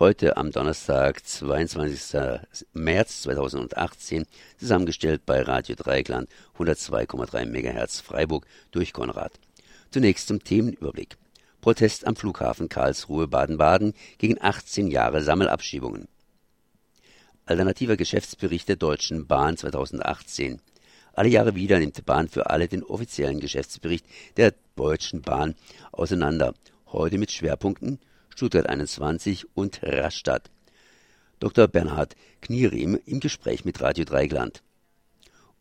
Heute am Donnerstag, 22. März 2018, zusammengestellt bei Radio Dreigland 102,3 MHz Freiburg durch Konrad. Zunächst zum Themenüberblick. Protest am Flughafen Karlsruhe Baden-Baden gegen 18 Jahre Sammelabschiebungen. Alternativer Geschäftsbericht der Deutschen Bahn 2018. Alle Jahre wieder nimmt die Bahn für alle den offiziellen Geschäftsbericht der Deutschen Bahn auseinander heute mit Schwerpunkten Stuttgart 21 und Rastatt. Dr. Bernhard Knieriem im Gespräch mit Radio Dreigland.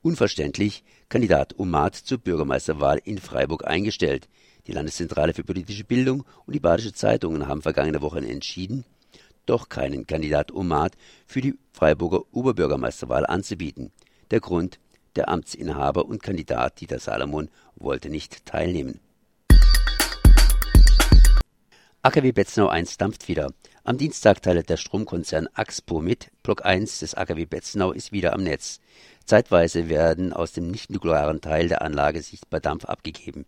Unverständlich, Kandidat Omat zur Bürgermeisterwahl in Freiburg eingestellt. Die Landeszentrale für politische Bildung und die Badische Zeitungen haben vergangene Woche entschieden, doch keinen Kandidat Omat für die Freiburger Oberbürgermeisterwahl anzubieten. Der Grund, der Amtsinhaber und Kandidat Dieter Salomon wollte nicht teilnehmen. AKW Betznau 1 dampft wieder. Am Dienstag teilt der Stromkonzern Axpo mit. Block 1 des AKW Betznau ist wieder am Netz. Zeitweise werden aus dem nicht-nuklearen Teil der Anlage sichtbar Dampf abgegeben.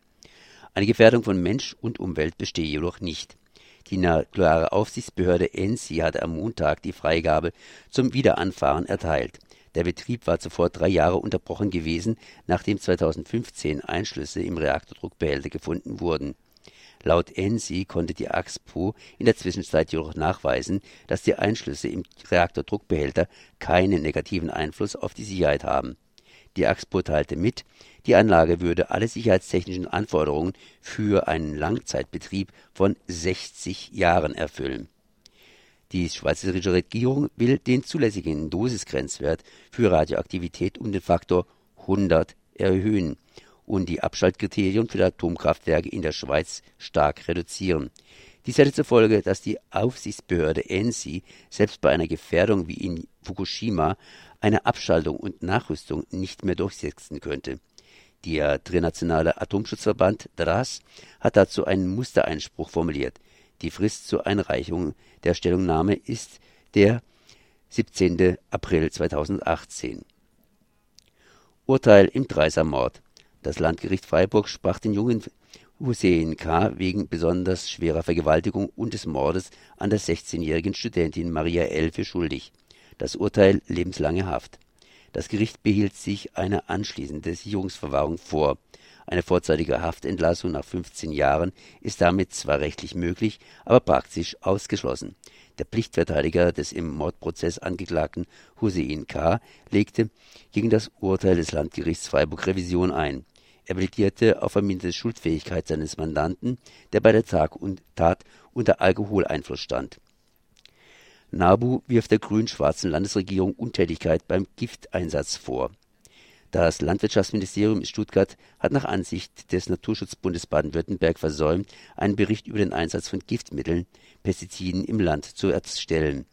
Eine Gefährdung von Mensch und Umwelt bestehe jedoch nicht. Die nukleare Aufsichtsbehörde ENSI hatte am Montag die Freigabe zum Wiederanfahren erteilt. Der Betrieb war zuvor drei Jahre unterbrochen gewesen, nachdem 2015 Einschlüsse im Reaktordruckbehälter gefunden wurden. Laut ENSI konnte die AXPO in der Zwischenzeit jedoch nachweisen, dass die Einschlüsse im Reaktordruckbehälter keinen negativen Einfluss auf die Sicherheit haben. Die AXPO teilte mit, die Anlage würde alle sicherheitstechnischen Anforderungen für einen Langzeitbetrieb von 60 Jahren erfüllen. Die schweizerische Regierung will den zulässigen Dosisgrenzwert für Radioaktivität um den Faktor 100 erhöhen und die Abschaltkriterien für Atomkraftwerke in der Schweiz stark reduzieren. Dies hätte zur Folge, dass die Aufsichtsbehörde ENSI selbst bei einer Gefährdung wie in Fukushima eine Abschaltung und Nachrüstung nicht mehr durchsetzen könnte. Der Internationale Atomschutzverband DRAS hat dazu einen Mustereinspruch formuliert. Die Frist zur Einreichung der Stellungnahme ist der 17. April 2018. Urteil im Dreiser-Mord. Das Landgericht Freiburg sprach den jungen Hussein K. wegen besonders schwerer Vergewaltigung und des Mordes an der 16-jährigen Studentin Maria L. für schuldig. Das Urteil lebenslange Haft. Das Gericht behielt sich eine anschließende Sicherungsverwahrung vor. Eine vorzeitige Haftentlassung nach 15 Jahren ist damit zwar rechtlich möglich, aber praktisch ausgeschlossen. Der Pflichtverteidiger des im Mordprozess angeklagten Hussein K. legte gegen das Urteil des Landgerichts Freiburg Revision ein. Er plädierte auf verminderte Schuldfähigkeit seines Mandanten, der bei der Tat unter Alkoholeinfluss stand. NABU wirft der grün-schwarzen Landesregierung Untätigkeit beim Gifteinsatz vor. Das Landwirtschaftsministerium in Stuttgart hat nach Ansicht des Naturschutzbundes Baden-Württemberg versäumt, einen Bericht über den Einsatz von Giftmitteln, Pestiziden im Land zu erstellen.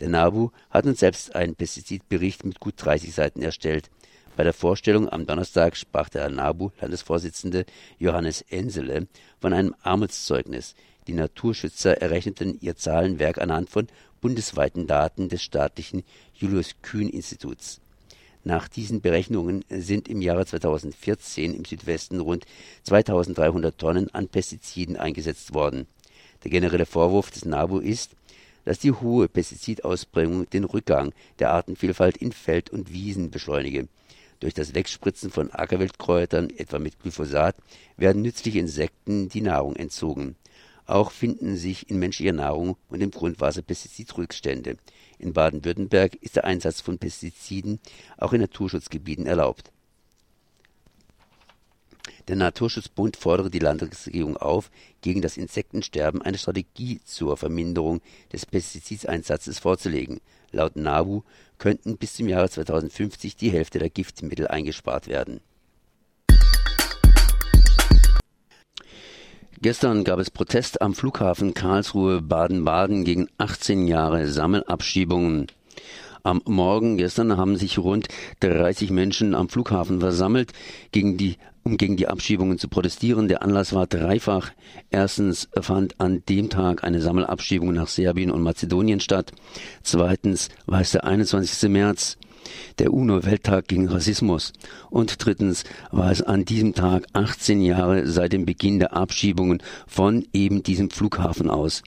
Der NABU hat nun selbst einen Pestizidbericht mit gut 30 Seiten erstellt. Bei der Vorstellung am Donnerstag sprach der NABU-Landesvorsitzende Johannes Ensele von einem Armutszeugnis. Die Naturschützer errechneten ihr Zahlenwerk anhand von bundesweiten Daten des staatlichen Julius Kühn Instituts. Nach diesen Berechnungen sind im Jahre 2014 im Südwesten rund 2300 Tonnen an Pestiziden eingesetzt worden. Der generelle Vorwurf des NABU ist, dass die hohe Pestizidausbringung den Rückgang der Artenvielfalt in Feld und Wiesen beschleunige. Durch das Wegspritzen von Ackerwildkräutern, etwa mit Glyphosat, werden nützliche Insekten die Nahrung entzogen. Auch finden sich in menschlicher Nahrung und im Grundwasser Pestizidrückstände. In Baden-Württemberg ist der Einsatz von Pestiziden auch in Naturschutzgebieten erlaubt. Der Naturschutzbund fordere die Landesregierung auf, gegen das Insektensterben eine Strategie zur Verminderung des Pestizideinsatzes vorzulegen. Laut NABU könnten bis zum Jahre 2050 die Hälfte der Giftmittel eingespart werden. Gestern gab es Protest am Flughafen Karlsruhe Baden-Baden gegen 18 Jahre Sammelabschiebungen. Am Morgen gestern haben sich rund 30 Menschen am Flughafen versammelt, gegen die, um gegen die Abschiebungen zu protestieren. Der Anlass war dreifach. Erstens fand an dem Tag eine Sammelabschiebung nach Serbien und Mazedonien statt. Zweitens war es der 21. März der UNO-Welttag gegen Rassismus. Und drittens war es an diesem Tag 18 Jahre seit dem Beginn der Abschiebungen von eben diesem Flughafen aus.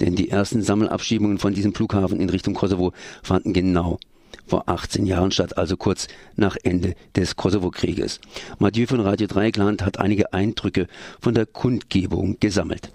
Denn die ersten Sammelabschiebungen von diesem Flughafen in Richtung Kosovo fanden genau vor 18 Jahren statt, also kurz nach Ende des Kosovo-Krieges. Mathieu von Radio Dreieckland hat einige Eindrücke von der Kundgebung gesammelt.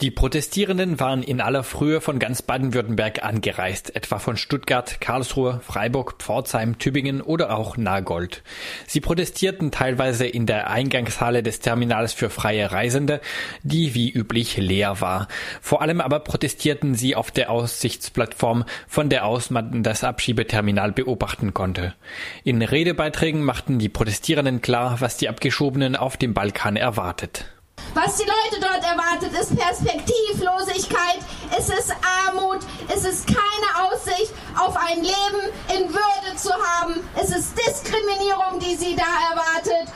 Die Protestierenden waren in aller Frühe von ganz Baden-Württemberg angereist, etwa von Stuttgart, Karlsruhe, Freiburg, Pforzheim, Tübingen oder auch Nagold. Sie protestierten teilweise in der Eingangshalle des Terminals für freie Reisende, die wie üblich leer war. Vor allem aber protestierten sie auf der Aussichtsplattform, von der aus man das Abschiebeterminal beobachten konnte. In Redebeiträgen machten die Protestierenden klar, was die Abgeschobenen auf dem Balkan erwartet. Was die Leute dort erwartet, ist Perspektivlosigkeit, es ist Armut, es ist keine Aussicht auf ein Leben in Würde zu haben, es ist Diskriminierung, die sie da erwartet.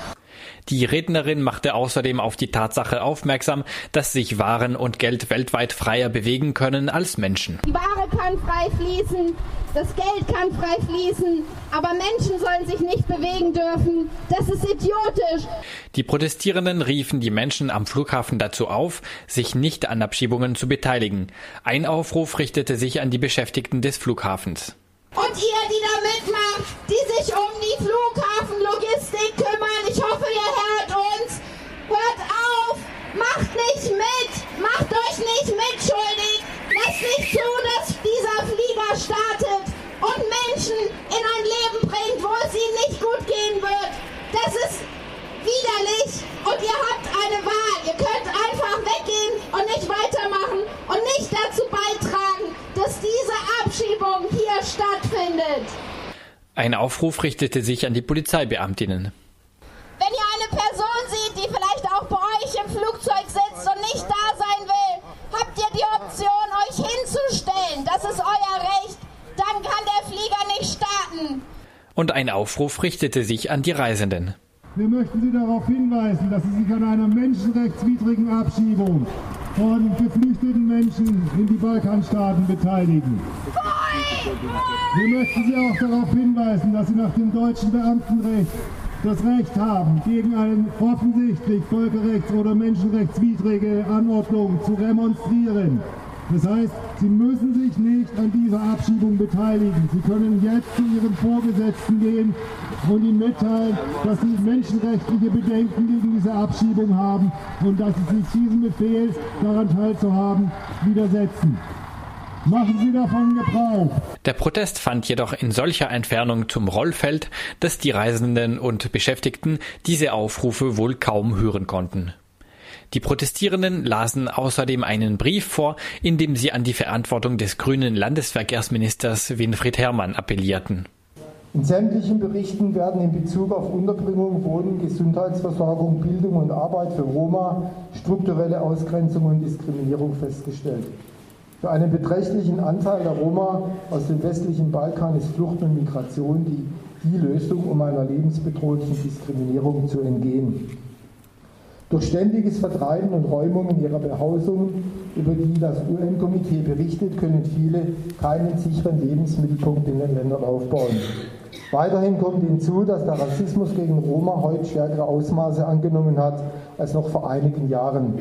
Die Rednerin machte außerdem auf die Tatsache aufmerksam, dass sich Waren und Geld weltweit freier bewegen können als Menschen. Die Ware kann frei fließen, das Geld kann frei fließen, aber Menschen sollen sich nicht bewegen dürfen. Das ist idiotisch. Die Protestierenden riefen die Menschen am Flughafen dazu auf, sich nicht an Abschiebungen zu beteiligen. Ein Aufruf richtete sich an die Beschäftigten des Flughafens. Und ihr, die da mitmacht, die sich um die Flughafenlogistik kümmern, ich hoffe, ihr hört uns. Hört auf, macht nicht mit, macht euch nicht mitschuldig. Lasst nicht zu, dass dieser Flieger startet und Menschen in ein Leben bringt, wo es ihnen nicht gut gehen wird. Das ist widerlich und ihr habt eine Wahl. Ihr könnt einfach weggehen und nicht weitermachen und nicht dazu beitragen, dass diese Abschiebung hier stattfindet. Ein Aufruf richtete sich an die Polizeibeamtinnen. Wenn ihr eine Person seht, die vielleicht auch bei euch im Flugzeug sitzt und nicht da sein will, habt ihr die Option, euch hinzustellen. Das ist euer Recht. Dann kann der Flieger nicht starten. Und ein Aufruf richtete sich an die Reisenden. Wir möchten Sie darauf hinweisen, dass Sie sich an einer menschenrechtswidrigen Abschiebung von geflüchteten Menschen in die Balkanstaaten beteiligen. Wir möchten Sie auch darauf hinweisen, dass Sie nach dem deutschen Beamtenrecht das Recht haben, gegen eine offensichtlich völkerrechts- oder menschenrechtswidrige Anordnung zu remonstrieren. Das heißt, Sie müssen sich nicht an dieser Abschiebung beteiligen. Sie können jetzt zu Ihrem Vorgesetzten gehen und ihm mitteilen, dass Sie menschenrechtliche Bedenken gegen diese Abschiebung haben und dass Sie sich diesem Befehl, daran teilzuhaben, widersetzen. Machen Sie davon Gebrauch. Der Protest fand jedoch in solcher Entfernung zum Rollfeld, dass die Reisenden und Beschäftigten diese Aufrufe wohl kaum hören konnten. Die Protestierenden lasen außerdem einen Brief vor, in dem sie an die Verantwortung des grünen Landesverkehrsministers Winfried Herrmann appellierten. In sämtlichen Berichten werden in Bezug auf Unterbringung, Wohnen, Gesundheitsversorgung, Bildung und Arbeit für Roma strukturelle Ausgrenzung und Diskriminierung festgestellt. Für einen beträchtlichen Anteil der Roma aus dem westlichen Balkan ist Flucht und Migration die, die Lösung, um einer lebensbedrohlichen Diskriminierung zu entgehen. Durch ständiges Vertreiben und Räumung in ihrer Behausung, über die das UN-Komitee berichtet, können viele keinen sicheren Lebensmittelpunkt in den Ländern aufbauen. Weiterhin kommt hinzu, dass der Rassismus gegen Roma heute stärkere Ausmaße angenommen hat als noch vor einigen Jahren.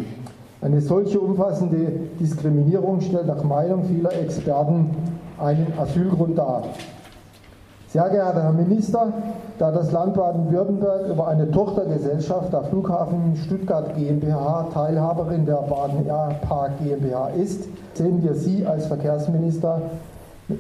Eine solche umfassende Diskriminierung stellt nach Meinung vieler Experten einen Asylgrund dar. Sehr geehrter Herr Minister, da das Land Baden-Württemberg über eine Tochtergesellschaft der Flughafen Stuttgart GmbH Teilhaberin der Baden Airpark GmbH ist, sehen wir Sie als Verkehrsminister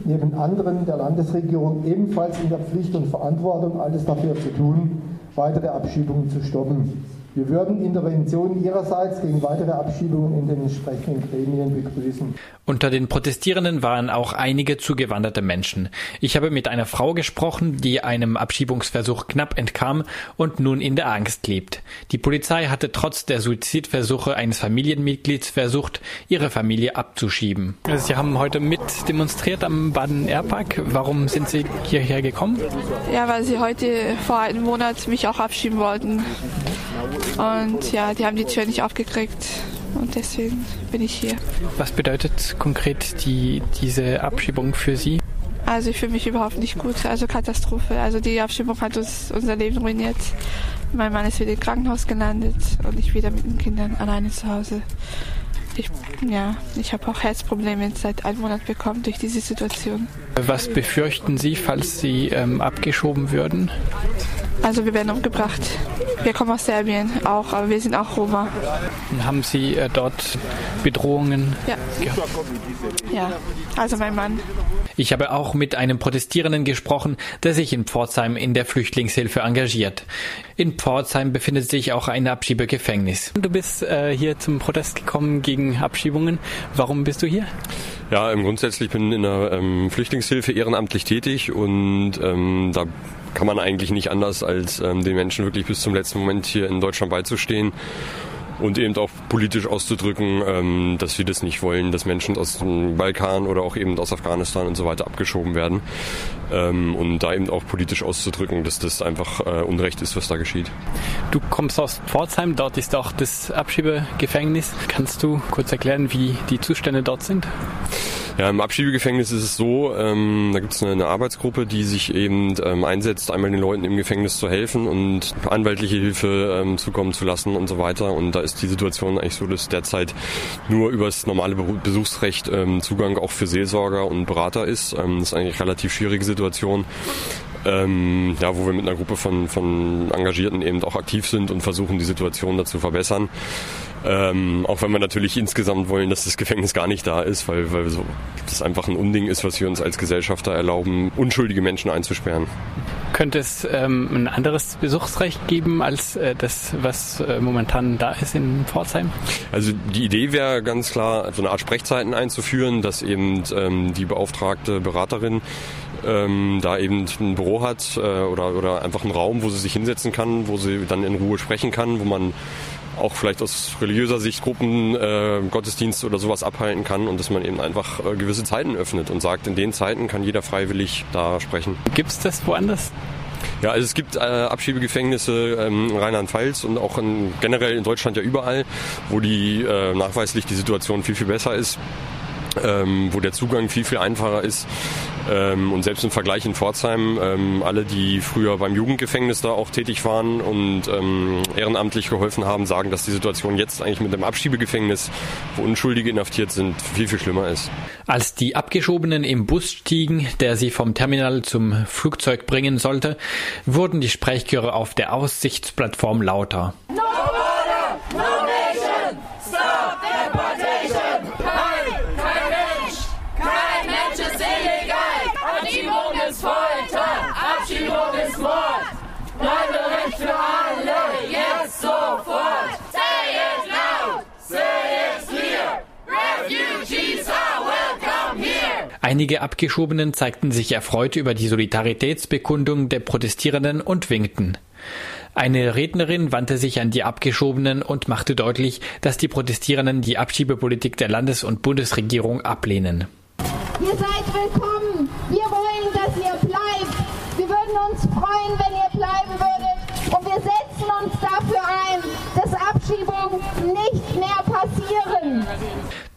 neben anderen der Landesregierung ebenfalls in der Pflicht und Verantwortung, alles dafür zu tun, weitere Abschiebungen zu stoppen. Wir würden Interventionen Ihrerseits gegen weitere Abschiebungen in den entsprechenden Gremien begrüßen. Unter den Protestierenden waren auch einige zugewanderte Menschen. Ich habe mit einer Frau gesprochen, die einem Abschiebungsversuch knapp entkam und nun in der Angst lebt. Die Polizei hatte trotz der Suizidversuche eines Familienmitglieds versucht, ihre Familie abzuschieben. Also Sie haben heute mit demonstriert am Baden-Airpark. Warum sind Sie hierher gekommen? Ja, weil Sie heute vor einem Monat mich auch abschieben wollten. Und ja, die haben die Tür nicht aufgekriegt. Und deswegen bin ich hier. Was bedeutet konkret die, diese Abschiebung für Sie? Also ich fühle mich überhaupt nicht gut. Also Katastrophe. Also die Abschiebung hat uns unser Leben ruiniert. Mein Mann ist wieder im Krankenhaus gelandet und ich wieder mit den Kindern alleine zu Hause. Ich, ja, ich habe auch Herzprobleme seit einem Monat bekommen durch diese Situation. Was befürchten Sie, falls Sie ähm, abgeschoben würden? Also wir werden umgebracht. Wir kommen aus Serbien auch, aber wir sind auch Roma. Haben Sie äh, dort Bedrohungen? Ja. Ja, also mein Mann. Ich habe auch mit einem Protestierenden gesprochen, der sich in Pforzheim in der Flüchtlingshilfe engagiert. In Pforzheim befindet sich auch ein Abschiebegefängnis. Du bist äh, hier zum Protest gekommen gegen Abschiebungen. Warum bist du hier? Ja, grundsätzlich bin ich in der ähm, Flüchtlingshilfe ehrenamtlich tätig und ähm, da kann man eigentlich nicht anders, als ähm, den Menschen wirklich bis zum letzten Moment hier in Deutschland beizustehen und eben auch politisch auszudrücken, ähm, dass wir das nicht wollen, dass Menschen aus dem Balkan oder auch eben aus Afghanistan und so weiter abgeschoben werden. Ähm, und da eben auch politisch auszudrücken, dass das einfach äh, Unrecht ist, was da geschieht. Du kommst aus Pforzheim, dort ist auch das Abschiebegefängnis. Kannst du kurz erklären, wie die Zustände dort sind? Ja, im Abschiebegefängnis ist es so, ähm, da gibt es eine, eine, Arbeitsgruppe, die sich eben ähm, einsetzt, einmal den Leuten im Gefängnis zu helfen und anwaltliche Hilfe ähm, zukommen zu lassen und so weiter. Und da ist die Situation eigentlich so, dass derzeit nur über das normale Besuchsrecht ähm, Zugang auch für Seelsorger und Berater ist. Ähm, das ist eigentlich eine relativ schwierige Situation. Ähm, ja, wo wir mit einer Gruppe von, von Engagierten eben auch aktiv sind und versuchen, die Situation da zu verbessern. Ähm, auch wenn wir natürlich insgesamt wollen, dass das Gefängnis gar nicht da ist, weil, weil so, das einfach ein Unding ist, was wir uns als Gesellschafter erlauben, unschuldige Menschen einzusperren. Könnte es ähm, ein anderes Besuchsrecht geben als äh, das, was äh, momentan da ist in Pforzheim? Also die Idee wäre ganz klar, so eine Art Sprechzeiten einzuführen, dass eben ähm, die beauftragte Beraterin ähm, da eben ein Büro hat äh, oder, oder einfach einen Raum, wo sie sich hinsetzen kann, wo sie dann in Ruhe sprechen kann, wo man auch vielleicht aus religiöser Sicht Gruppen, äh, Gottesdienste oder sowas abhalten kann und dass man eben einfach äh, gewisse Zeiten öffnet und sagt, in den Zeiten kann jeder freiwillig da sprechen. Gibt es das woanders? Ja, also es gibt äh, Abschiebegefängnisse ähm, in Rheinland-Pfalz und auch in, generell in Deutschland ja überall, wo die äh, nachweislich die Situation viel, viel besser ist ähm, wo der Zugang viel, viel einfacher ist. Ähm, und selbst im Vergleich in Pforzheim, ähm, alle, die früher beim Jugendgefängnis da auch tätig waren und ähm, ehrenamtlich geholfen haben, sagen, dass die Situation jetzt eigentlich mit dem Abschiebegefängnis, wo Unschuldige inhaftiert sind, viel, viel schlimmer ist. Als die Abgeschobenen im Bus stiegen, der sie vom Terminal zum Flugzeug bringen sollte, wurden die Sprechchöre auf der Aussichtsplattform lauter. No border, no nation, stop deportation, ist Folter, Abschiebung ist Mord. Bleiberecht für alle, jetzt sofort. Say it loud, say it clear. Refugees are welcome here. Einige Abgeschobenen zeigten sich erfreut über die Solidaritätsbekundung der Protestierenden und winkten. Eine Rednerin wandte sich an die Abgeschobenen und machte deutlich, dass die Protestierenden die Abschiebepolitik der Landes- und Bundesregierung ablehnen. Ihr seid willkommen. Wir wollen, dass ihr bleibt. Wir würden uns freuen, wenn ihr bleiben würdet. Und wir setzen uns dafür ein, dass Abschiebungen nicht mehr passieren.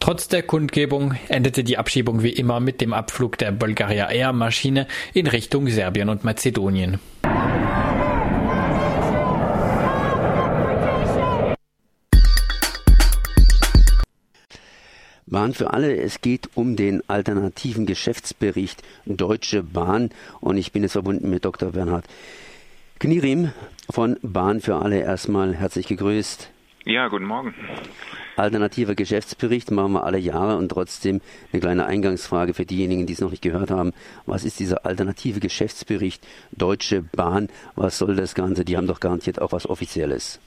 Trotz der Kundgebung endete die Abschiebung wie immer mit dem Abflug der Bulgaria Air Maschine in Richtung Serbien und Mazedonien. Bahn für alle. Es geht um den alternativen Geschäftsbericht Deutsche Bahn und ich bin jetzt verbunden mit Dr. Bernhard Knierim von Bahn für alle. Erstmal herzlich gegrüßt. Ja, guten Morgen. Alternativer Geschäftsbericht machen wir alle Jahre und trotzdem eine kleine Eingangsfrage für diejenigen, die es noch nicht gehört haben. Was ist dieser alternative Geschäftsbericht Deutsche Bahn? Was soll das Ganze? Die haben doch garantiert auch was Offizielles.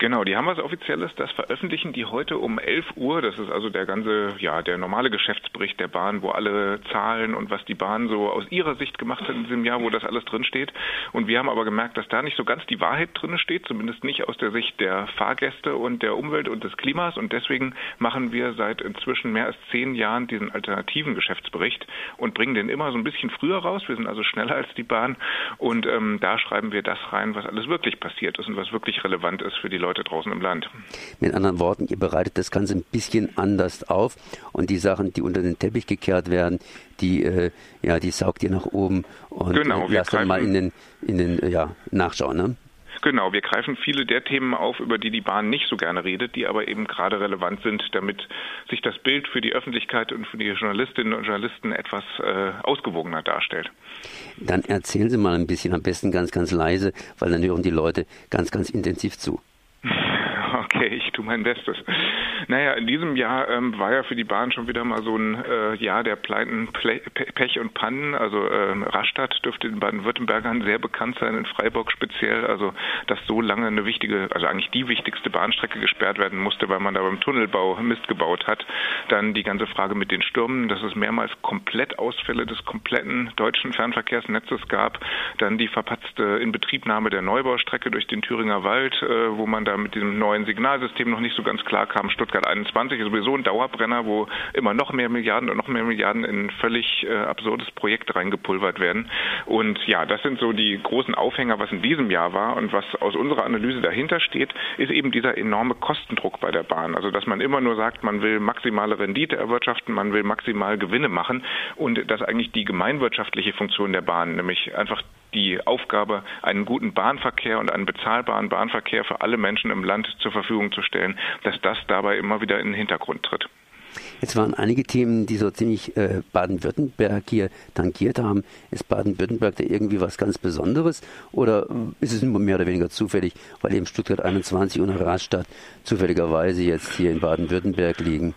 Genau, die haben was Offizielles. Das veröffentlichen die heute um 11 Uhr. Das ist also der ganze, ja, der normale Geschäftsbericht der Bahn, wo alle Zahlen und was die Bahn so aus ihrer Sicht gemacht hat in diesem Jahr, wo das alles drin steht. Und wir haben aber gemerkt, dass da nicht so ganz die Wahrheit drin steht, zumindest nicht aus der Sicht der Fahrgäste und der Umwelt und des Klimas. Und deswegen machen wir seit inzwischen mehr als zehn Jahren diesen alternativen Geschäftsbericht und bringen den immer so ein bisschen früher raus. Wir sind also schneller als die Bahn. Und ähm, da schreiben wir das rein, was alles wirklich passiert ist und was wirklich relevant ist für die Leute draußen im Land. Mit anderen Worten, ihr bereitet das Ganze ein bisschen anders auf und die Sachen, die unter den Teppich gekehrt werden, die, äh, ja, die saugt ihr nach oben und genau, äh, lasst dann mal in den, in den ja, nachschauen. Ne? Genau, wir greifen viele der Themen auf, über die die Bahn nicht so gerne redet, die aber eben gerade relevant sind, damit sich das Bild für die Öffentlichkeit und für die Journalistinnen und Journalisten etwas äh, ausgewogener darstellt. Dann erzählen Sie mal ein bisschen, am besten ganz, ganz leise, weil dann hören die Leute ganz, ganz intensiv zu. Okay, ich tue mein Bestes. Naja, in diesem Jahr ähm, war ja für die Bahn schon wieder mal so ein äh, Jahr der Pleiten, Ple Pech und Pannen. Also ähm, Rastatt dürfte in Baden-Württembergern sehr bekannt sein, in Freiburg speziell. Also dass so lange eine wichtige, also eigentlich die wichtigste Bahnstrecke gesperrt werden musste, weil man da beim Tunnelbau Mist gebaut hat. Dann die ganze Frage mit den Stürmen, dass es mehrmals Komplettausfälle des kompletten deutschen Fernverkehrsnetzes gab. Dann die verpatzte Inbetriebnahme der Neubaustrecke durch den Thüringer Wald, äh, wo man da mit diesem neuen Signalsystem noch nicht so ganz klar kam. Stuttgart 21 ist sowieso ein Dauerbrenner, wo immer noch mehr Milliarden und noch mehr Milliarden in ein völlig äh, absurdes Projekt reingepulvert werden. Und ja, das sind so die großen Aufhänger, was in diesem Jahr war und was aus unserer Analyse dahinter steht, ist eben dieser enorme Kostendruck bei der Bahn. Also dass man immer nur sagt, man will maximale Rendite erwirtschaften, man will maximal Gewinne machen und dass eigentlich die gemeinwirtschaftliche Funktion der Bahn, nämlich einfach die Aufgabe, einen guten Bahnverkehr und einen bezahlbaren Bahnverkehr für alle Menschen im Land zur Verfügung zu stellen, dass das dabei immer wieder in den Hintergrund tritt. Jetzt waren einige Themen, die so ziemlich äh, Baden-Württemberg hier tangiert haben. Ist Baden-Württemberg da irgendwie was ganz Besonderes oder ist es mehr oder weniger zufällig, weil eben Stuttgart 21 und Rastatt zufälligerweise jetzt hier in Baden-Württemberg liegen?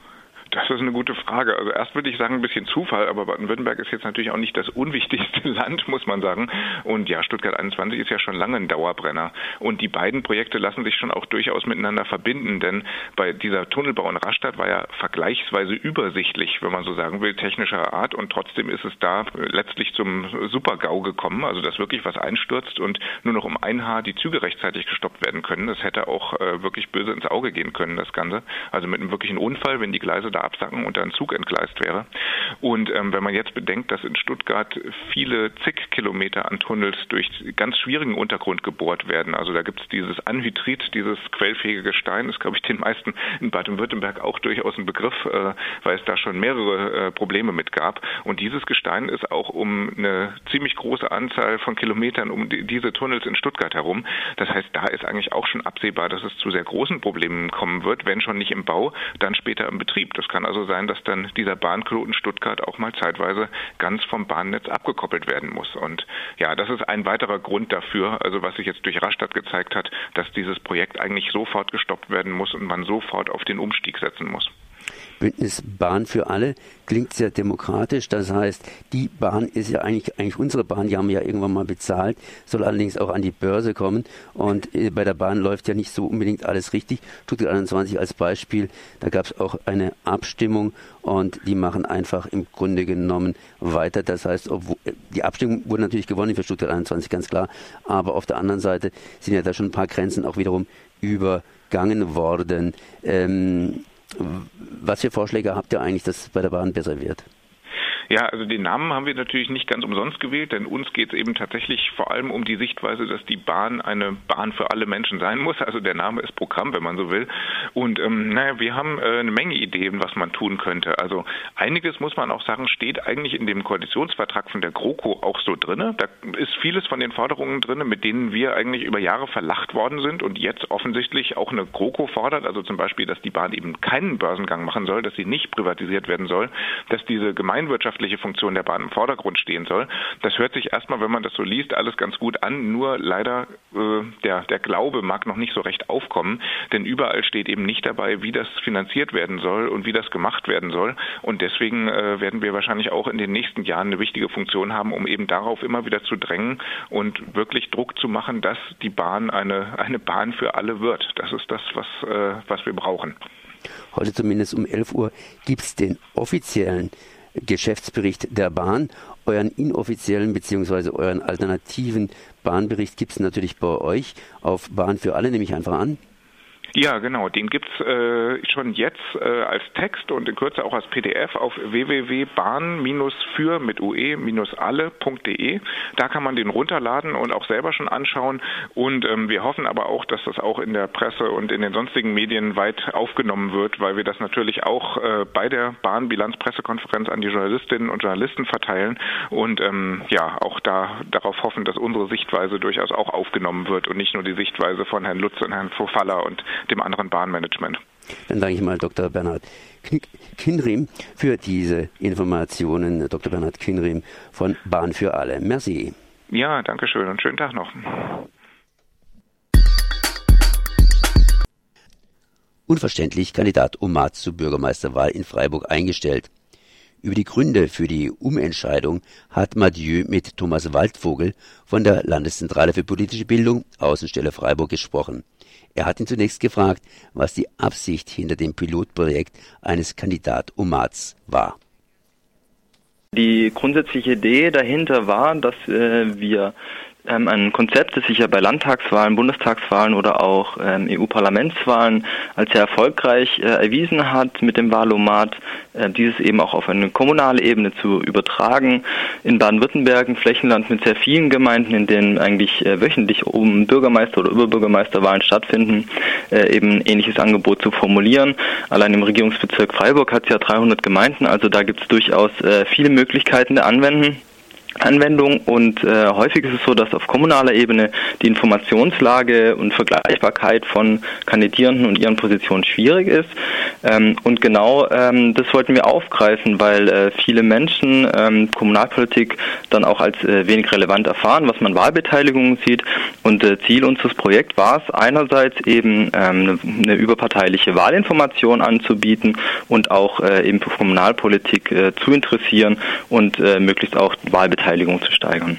Das ist eine gute Frage. Also erst würde ich sagen, ein bisschen Zufall, aber Baden-Württemberg ist jetzt natürlich auch nicht das unwichtigste Land, muss man sagen. Und ja, Stuttgart 21 ist ja schon lange ein Dauerbrenner. Und die beiden Projekte lassen sich schon auch durchaus miteinander verbinden, denn bei dieser Tunnelbau in Rastatt war ja vergleichsweise übersichtlich, wenn man so sagen will, technischer Art. Und trotzdem ist es da letztlich zum Super-GAU gekommen, also dass wirklich was einstürzt und nur noch um ein Haar die Züge rechtzeitig gestoppt werden können. Das hätte auch äh, wirklich böse ins Auge gehen können, das Ganze. Also mit einem wirklichen Unfall, wenn die Gleise da absacken und ein Zug entgleist wäre. Und ähm, wenn man jetzt bedenkt, dass in Stuttgart viele zig Kilometer an Tunnels durch ganz schwierigen Untergrund gebohrt werden, also da gibt es dieses Anhydrit, dieses quellfähige Gestein, ist glaube ich den meisten in Baden-Württemberg auch durchaus ein Begriff, äh, weil es da schon mehrere äh, Probleme mit gab. Und dieses Gestein ist auch um eine ziemlich große Anzahl von Kilometern um die, diese Tunnels in Stuttgart herum. Das heißt, da ist eigentlich auch schon absehbar, dass es zu sehr großen Problemen kommen wird, wenn schon nicht im Bau, dann später im Betrieb. Das kann also sein, dass dann dieser Bahnknoten Stuttgart auch mal zeitweise ganz vom Bahnnetz abgekoppelt werden muss. Und ja, das ist ein weiterer Grund dafür, also was sich jetzt durch Rastatt gezeigt hat, dass dieses Projekt eigentlich sofort gestoppt werden muss und man sofort auf den Umstieg setzen muss. Bündnis Bahn für alle klingt sehr demokratisch. Das heißt, die Bahn ist ja eigentlich, eigentlich unsere Bahn, die haben wir ja irgendwann mal bezahlt, soll allerdings auch an die Börse kommen. Und äh, bei der Bahn läuft ja nicht so unbedingt alles richtig. Stuttgart 21 als Beispiel, da gab es auch eine Abstimmung und die machen einfach im Grunde genommen weiter. Das heißt, obwohl, die Abstimmung wurde natürlich gewonnen für Stuttgart 21, ganz klar. Aber auf der anderen Seite sind ja da schon ein paar Grenzen auch wiederum übergangen worden. Ähm, was für Vorschläge habt ihr eigentlich, dass es bei der Bahn besser wird? Ja, also den Namen haben wir natürlich nicht ganz umsonst gewählt, denn uns geht es eben tatsächlich vor allem um die Sichtweise, dass die Bahn eine Bahn für alle Menschen sein muss. Also der Name ist Programm, wenn man so will. Und ähm, naja, wir haben äh, eine Menge Ideen, was man tun könnte. Also einiges muss man auch sagen, steht eigentlich in dem Koalitionsvertrag von der GroKo auch so drin. Da ist vieles von den Forderungen drin, mit denen wir eigentlich über Jahre verlacht worden sind und jetzt offensichtlich auch eine GroKo fordert. Also zum Beispiel, dass die Bahn eben keinen Börsengang machen soll, dass sie nicht privatisiert werden soll, dass diese Gemeinwirtschaft wirtschaftliche Funktion der Bahn im Vordergrund stehen soll. Das hört sich erstmal, wenn man das so liest, alles ganz gut an. Nur leider äh, der, der Glaube mag noch nicht so recht aufkommen, denn überall steht eben nicht dabei, wie das finanziert werden soll und wie das gemacht werden soll. Und deswegen äh, werden wir wahrscheinlich auch in den nächsten Jahren eine wichtige Funktion haben, um eben darauf immer wieder zu drängen und wirklich Druck zu machen, dass die Bahn eine, eine Bahn für alle wird. Das ist das, was, äh, was wir brauchen. Heute zumindest um 11 Uhr gibt es den offiziellen Geschäftsbericht der Bahn. Euren inoffiziellen bzw. euren alternativen Bahnbericht gibt es natürlich bei euch auf Bahn für alle, nehme ich einfach an. Ja, genau. Den gibt's äh, schon jetzt äh, als Text und in Kürze auch als PDF auf www.bahn-für mit ue-alle.de. Da kann man den runterladen und auch selber schon anschauen. Und ähm, wir hoffen aber auch, dass das auch in der Presse und in den sonstigen Medien weit aufgenommen wird, weil wir das natürlich auch äh, bei der Bahnbilanzpressekonferenz an die Journalistinnen und Journalisten verteilen und ähm, ja auch da darauf hoffen, dass unsere Sichtweise durchaus auch aufgenommen wird und nicht nur die Sichtweise von Herrn Lutz und Herrn Fofaller und dem anderen Bahnmanagement. Dann danke ich mal Dr. Bernhard Kinrim für diese Informationen. Dr. Bernhard Kinrim von Bahn für alle. Merci. Ja, danke schön und schönen Tag noch. Unverständlich Kandidat Omat zur Bürgermeisterwahl in Freiburg eingestellt. Über die Gründe für die Umentscheidung hat Mathieu mit Thomas Waldvogel von der Landeszentrale für politische Bildung Außenstelle Freiburg gesprochen. Er hat ihn zunächst gefragt, was die Absicht hinter dem Pilotprojekt eines Kandidat Omats war. Die grundsätzliche Idee dahinter war, dass äh, wir ein Konzept, das sich ja bei Landtagswahlen, Bundestagswahlen oder auch ähm, EU-Parlamentswahlen als sehr erfolgreich äh, erwiesen hat, mit dem Wahlomat äh, dieses eben auch auf eine kommunale Ebene zu übertragen. In Baden-Württemberg, ein Flächenland mit sehr vielen Gemeinden, in denen eigentlich äh, wöchentlich um Bürgermeister- oder Überbürgermeisterwahlen stattfinden, äh, eben ein ähnliches Angebot zu formulieren. Allein im Regierungsbezirk Freiburg hat es ja 300 Gemeinden, also da gibt es durchaus äh, viele Möglichkeiten der Anwenden. Anwendung und äh, häufig ist es so, dass auf kommunaler Ebene die Informationslage und Vergleichbarkeit von Kandidierenden und ihren Positionen schwierig ist. Ähm, und genau ähm, das wollten wir aufgreifen, weil äh, viele Menschen ähm, Kommunalpolitik dann auch als äh, wenig relevant erfahren, was man Wahlbeteiligung sieht. Und äh, Ziel unseres Projekts war es einerseits eben ähm, eine, überparteiliche Wahlinformation anzubieten und auch äh, eben für Kommunalpolitik äh, zu interessieren und äh, möglichst auch Wahlbeteiligung Beteiligung zu steigern.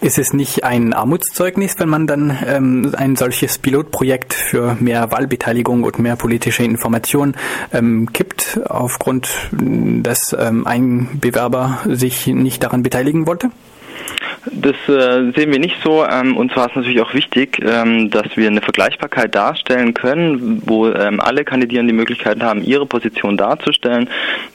Ist es nicht ein Armutszeugnis, wenn man dann ähm, ein solches Pilotprojekt für mehr Wahlbeteiligung und mehr politische Information ähm, kippt, aufgrund, dass ähm, ein Bewerber sich nicht daran beteiligen wollte? Das äh, sehen wir nicht so. Ähm, und zwar ist natürlich auch wichtig, ähm, dass wir eine Vergleichbarkeit darstellen können, wo ähm, alle Kandidierenden die Möglichkeit haben, ihre Position darzustellen.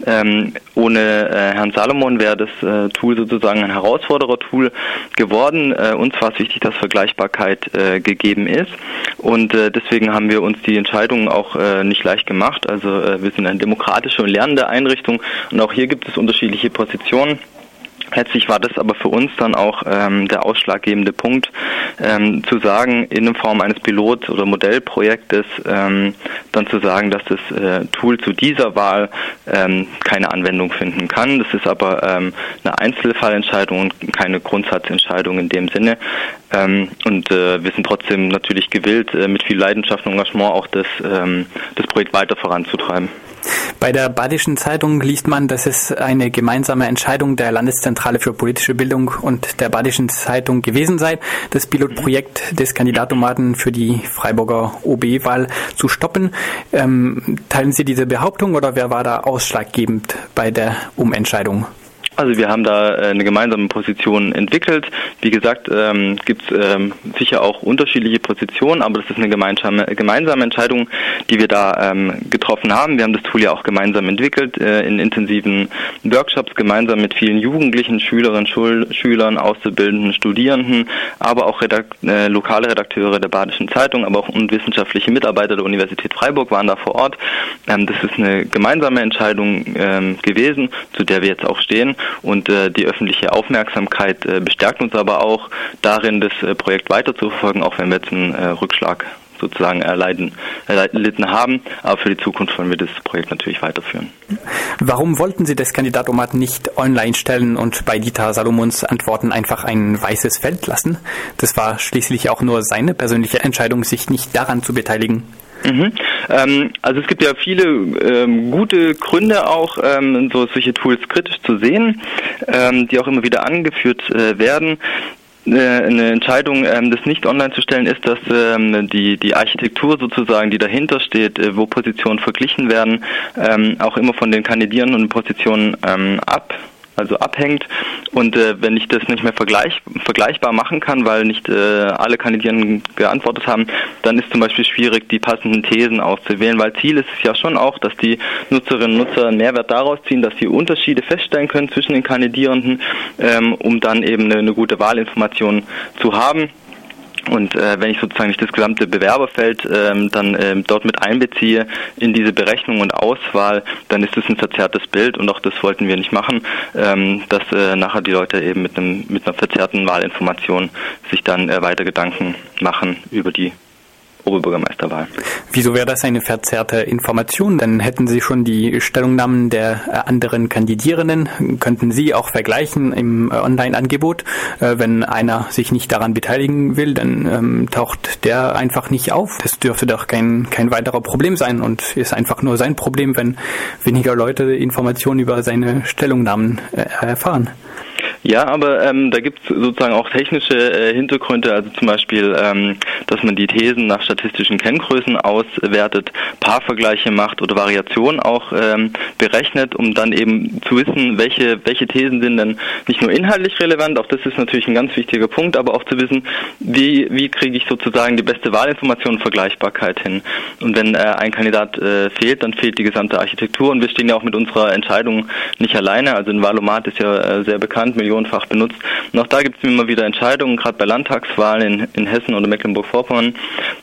Ähm, ohne äh, Herrn Salomon wäre das äh, Tool sozusagen ein Herausforderer-Tool geworden. Äh, uns war es wichtig, dass Vergleichbarkeit äh, gegeben ist. Und äh, deswegen haben wir uns die Entscheidungen auch nicht leicht gemacht. Also wir sind eine demokratische und lernende Einrichtung und auch hier gibt es unterschiedliche Positionen. Letztlich war das aber für uns dann auch ähm, der ausschlaggebende Punkt, ähm, zu sagen, in Form eines Pilot- oder Modellprojektes ähm, dann zu sagen, dass das äh, Tool zu dieser Wahl ähm, keine Anwendung finden kann. Das ist aber ähm, eine Einzelfallentscheidung und keine Grundsatzentscheidung in dem Sinne. Ähm, und äh, wir sind trotzdem natürlich gewillt, äh, mit viel Leidenschaft und Engagement auch das, das Projekt weiter voranzutreiben. Bei der Badischen Zeitung liest man, dass es eine gemeinsame Entscheidung der Landeszentrale für politische Bildung und der Badischen Zeitung gewesen sei, das Pilotprojekt des Kandidatomaten für die Freiburger OB-Wahl zu stoppen. Ähm, teilen Sie diese Behauptung oder wer war da ausschlaggebend bei der Umentscheidung? Also wir haben da äh, eine gemeinsame Position entwickelt. Wie gesagt, ähm, gibt es ähm, sicher auch unterschiedliche Positionen, aber das ist eine gemeinsame, gemeinsame Entscheidung, die wir da ähm, getroffen haben. Wir haben das Tool ja auch gemeinsam entwickelt äh, in intensiven Workshops, gemeinsam mit vielen Jugendlichen, Schülerinnen, Schul Schülern, Auszubildenden, Studierenden, aber auch Redakt äh, lokale Redakteure der Badischen Zeitung, aber auch und wissenschaftliche Mitarbeiter der Universität Freiburg waren da vor Ort. Ähm, das ist eine gemeinsame Entscheidung ähm, gewesen, zu der wir jetzt auch stehen. Und äh, die öffentliche Aufmerksamkeit äh, bestärkt uns aber auch darin, das äh, Projekt weiterzuverfolgen, auch wenn wir jetzt einen äh, Rückschlag sozusagen erleiden, erlitten haben. Aber für die Zukunft wollen wir das Projekt natürlich weiterführen. Warum wollten Sie das Kandidatomat nicht online stellen und bei Dieter Salomons Antworten einfach ein weißes Feld lassen? Das war schließlich auch nur seine persönliche Entscheidung, sich nicht daran zu beteiligen. Mhm. Ähm, also es gibt ja viele ähm, gute Gründe auch, ähm, so solche Tools kritisch zu sehen, ähm, die auch immer wieder angeführt äh, werden. Äh, eine Entscheidung, ähm, das nicht online zu stellen, ist, dass ähm, die, die Architektur sozusagen, die dahinter steht, äh, wo Positionen verglichen werden, auch immer von den Kandidierenden Positionen ab also abhängt. Und äh, wenn ich das nicht mehr vergleich, vergleichbar machen kann, weil nicht äh, alle Kandidierenden geantwortet haben, dann ist zum Beispiel schwierig, die passenden Thesen auszuwählen, weil Ziel ist es ja schon auch, dass die Nutzerinnen und Nutzer einen Mehrwert daraus ziehen, dass sie Unterschiede feststellen können zwischen den Kandidierenden, ähm, um dann eben eine, eine gute Wahlinformation zu haben. Und äh, wenn ich sozusagen nicht das gesamte Bewerberfeld ähm, dann ähm, dort mit einbeziehe in diese Berechnung und Auswahl, dann ist es ein verzerrtes Bild und auch das wollten wir nicht machen, ähm, dass äh, nachher die Leute eben mit einem mit einer verzerrten Wahlinformation sich dann äh, weiter Gedanken machen über die Oberbürgermeisterwahl. Wieso wäre das eine verzerrte Information? Dann hätten Sie schon die Stellungnahmen der äh, anderen Kandidierenden, könnten Sie auch vergleichen im äh, Online-Angebot. Äh, wenn einer sich nicht daran beteiligen will, dann ähm, taucht der einfach nicht auf. Das dürfte doch kein, kein weiterer Problem sein und ist einfach nur sein Problem, wenn weniger Leute Informationen über seine Stellungnahmen erfahren. Ja, aber ähm, da gibt es sozusagen auch technische äh, Hintergründe, also zum Beispiel, ähm, dass man die Thesen nach statistischen Kenngrößen auswertet, Paarvergleiche macht oder Variationen auch ähm, berechnet, um dann eben zu wissen, welche, welche Thesen sind denn nicht nur inhaltlich relevant, auch das ist natürlich ein ganz wichtiger Punkt, aber auch zu wissen, wie, wie kriege ich sozusagen die beste Wahlinformation und Vergleichbarkeit hin. Und wenn äh, ein Kandidat äh, fehlt, dann fehlt die gesamte Architektur und wir stehen ja auch mit unserer Entscheidung nicht alleine. Also ein Wahlomat ist ja äh, sehr bekannt, millionenfach benutzt. Und auch da gibt es immer wieder Entscheidungen, gerade bei Landtagswahlen in, in Hessen oder Mecklenburg-Vorpommern,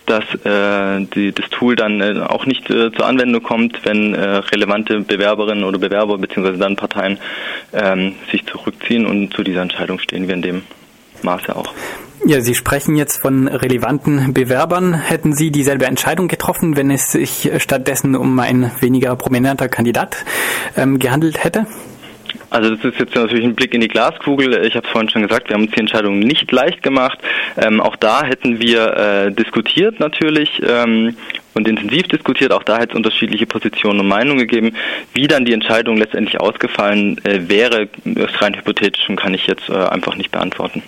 dass äh, die, das Tool dann äh, auch nicht äh, zur Anwendung kommt, wenn äh, relevante Bewerberinnen oder Bewerber beziehungsweise dann Parteien ähm, sich zurückziehen und zu dieser Entscheidung stehen wir in dem Maße auch. Ja, Sie sprechen jetzt von relevanten Bewerbern. Hätten Sie dieselbe Entscheidung getroffen, wenn es sich stattdessen um ein weniger prominenter Kandidat ähm, gehandelt hätte? Also das ist jetzt natürlich ein Blick in die Glaskugel. Ich habe es vorhin schon gesagt, wir haben uns die Entscheidung nicht leicht gemacht. Ähm, auch da hätten wir äh, diskutiert natürlich ähm, und intensiv diskutiert. Auch da hätte es unterschiedliche Positionen und Meinungen gegeben. Wie dann die Entscheidung letztendlich ausgefallen äh, wäre, ist rein hypothetisch und kann ich jetzt äh, einfach nicht beantworten.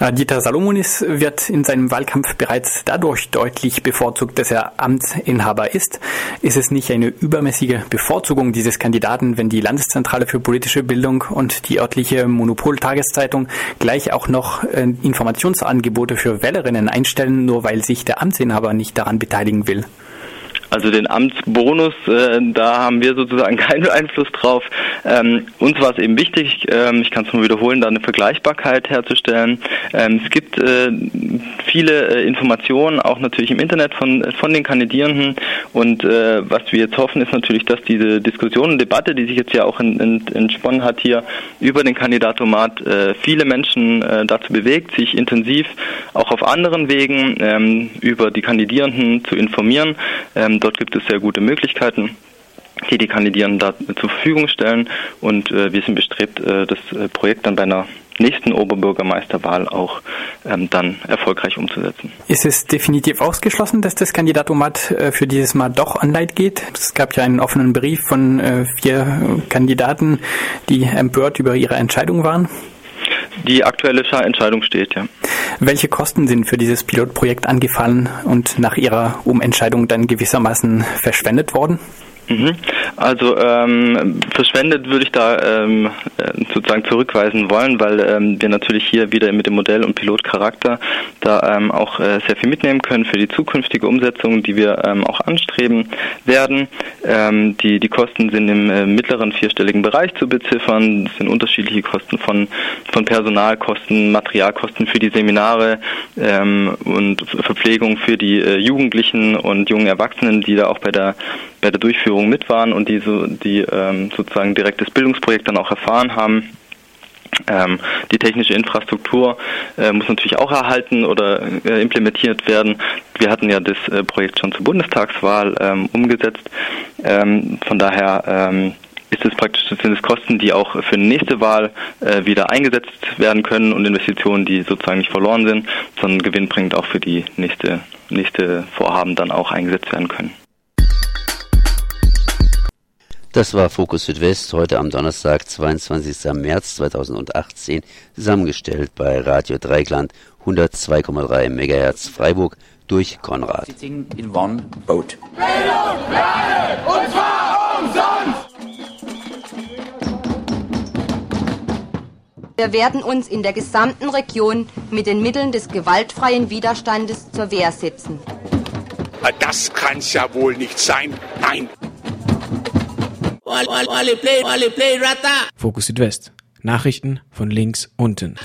Äh, Dieter Salomonis wird in seinem Wahlkampf bereits dadurch deutlich bevorzugt, dass er Amtsinhaber ist. Ist es nicht eine übermäßige Bevorzugung dieses Kandidaten, wenn die Landeszentrale für politische Bildung und die örtliche Monopol-Tageszeitung gleich auch noch äh, Informationsangebote für Wählerinnen einstellen, nur weil sich der Amtsinhaber nicht daran beteiligen will? Also den Amtsbonus, äh, da haben wir sozusagen keinen Einfluss drauf. Ähm, uns war es eben wichtig, ähm, ich kann es nur wiederholen, da eine Vergleichbarkeit herzustellen. Ähm, es gibt äh, viele äh, Informationen, auch natürlich im Internet von, von den Kandidierenden. Und äh, was wir jetzt hoffen, ist natürlich, dass diese Diskussion und Debatte, die sich jetzt ja auch in, in, entsponnen hat hier über den Kandidatomat, äh, viele Menschen äh, dazu bewegt, sich intensiv auch auf anderen Wegen ähm, über die Kandidierenden zu informieren. Dort gibt es sehr gute Möglichkeiten die die Kandidierenden da zur Verfügung stellen und äh, wir sind bestrebt, äh, das äh, Projekt dann bei einer nächsten Oberbürgermeisterwahl auch ähm, dann erfolgreich umzusetzen. Ist es definitiv ausgeschlossen, dass das Kandidatomat äh, für dieses Mal doch online geht? Es gab ja einen offenen Brief von äh, vier Kandidaten, die empört über ihre Entscheidung waren. Die aktuelle Entscheidung steht, ja. Welche Kosten sind für dieses Pilotprojekt angefallen und nach Ihrer Umentscheidung dann gewissermaßen verschwendet worden? Mhm. Also ähm, verschwendet würde ich da ähm, äh, sozusagen zurückweisen wollen, weil ähm, wir natürlich hier wieder mit dem Modell und Pilotcharakter da ähm, auch äh, sehr viel mitnehmen können für die zukünftige Umsetzung, die wir ähm, auch anstreben werden. Ähm, die, die Kosten sind im äh, mittleren vierstelligen Bereich zu beziffern. Das sind unterschiedliche Kosten von, von Personalkosten, Materialkosten für die Seminare ähm, und Verpflegung für die äh, Jugendlichen und jungen Erwachsenen, die da auch bei der bei der Durchführung mit waren und die, so, die ähm, sozusagen direkt das Bildungsprojekt dann auch erfahren haben. Ähm, die technische Infrastruktur äh, muss natürlich auch erhalten oder äh, implementiert werden. Wir hatten ja das äh, Projekt schon zur Bundestagswahl ähm, umgesetzt. Ähm, von daher ähm, ist es praktisch sind es Kosten, die auch für die nächste Wahl äh, wieder eingesetzt werden können und Investitionen, die sozusagen nicht verloren sind, sondern gewinnbringend auch für die nächste nächste Vorhaben dann auch eingesetzt werden können. Das war Fokus Südwest heute am Donnerstag, 22. März 2018, zusammengestellt bei Radio Dreigland 102,3 MHz Freiburg durch Konrad. In one boat. Bildung, und zwar umsonst! Wir werden uns in der gesamten Region mit den Mitteln des gewaltfreien Widerstandes zur Wehr setzen. Das kann's ja wohl nicht sein. Nein! Fokus Südwest. Nachrichten von links unten.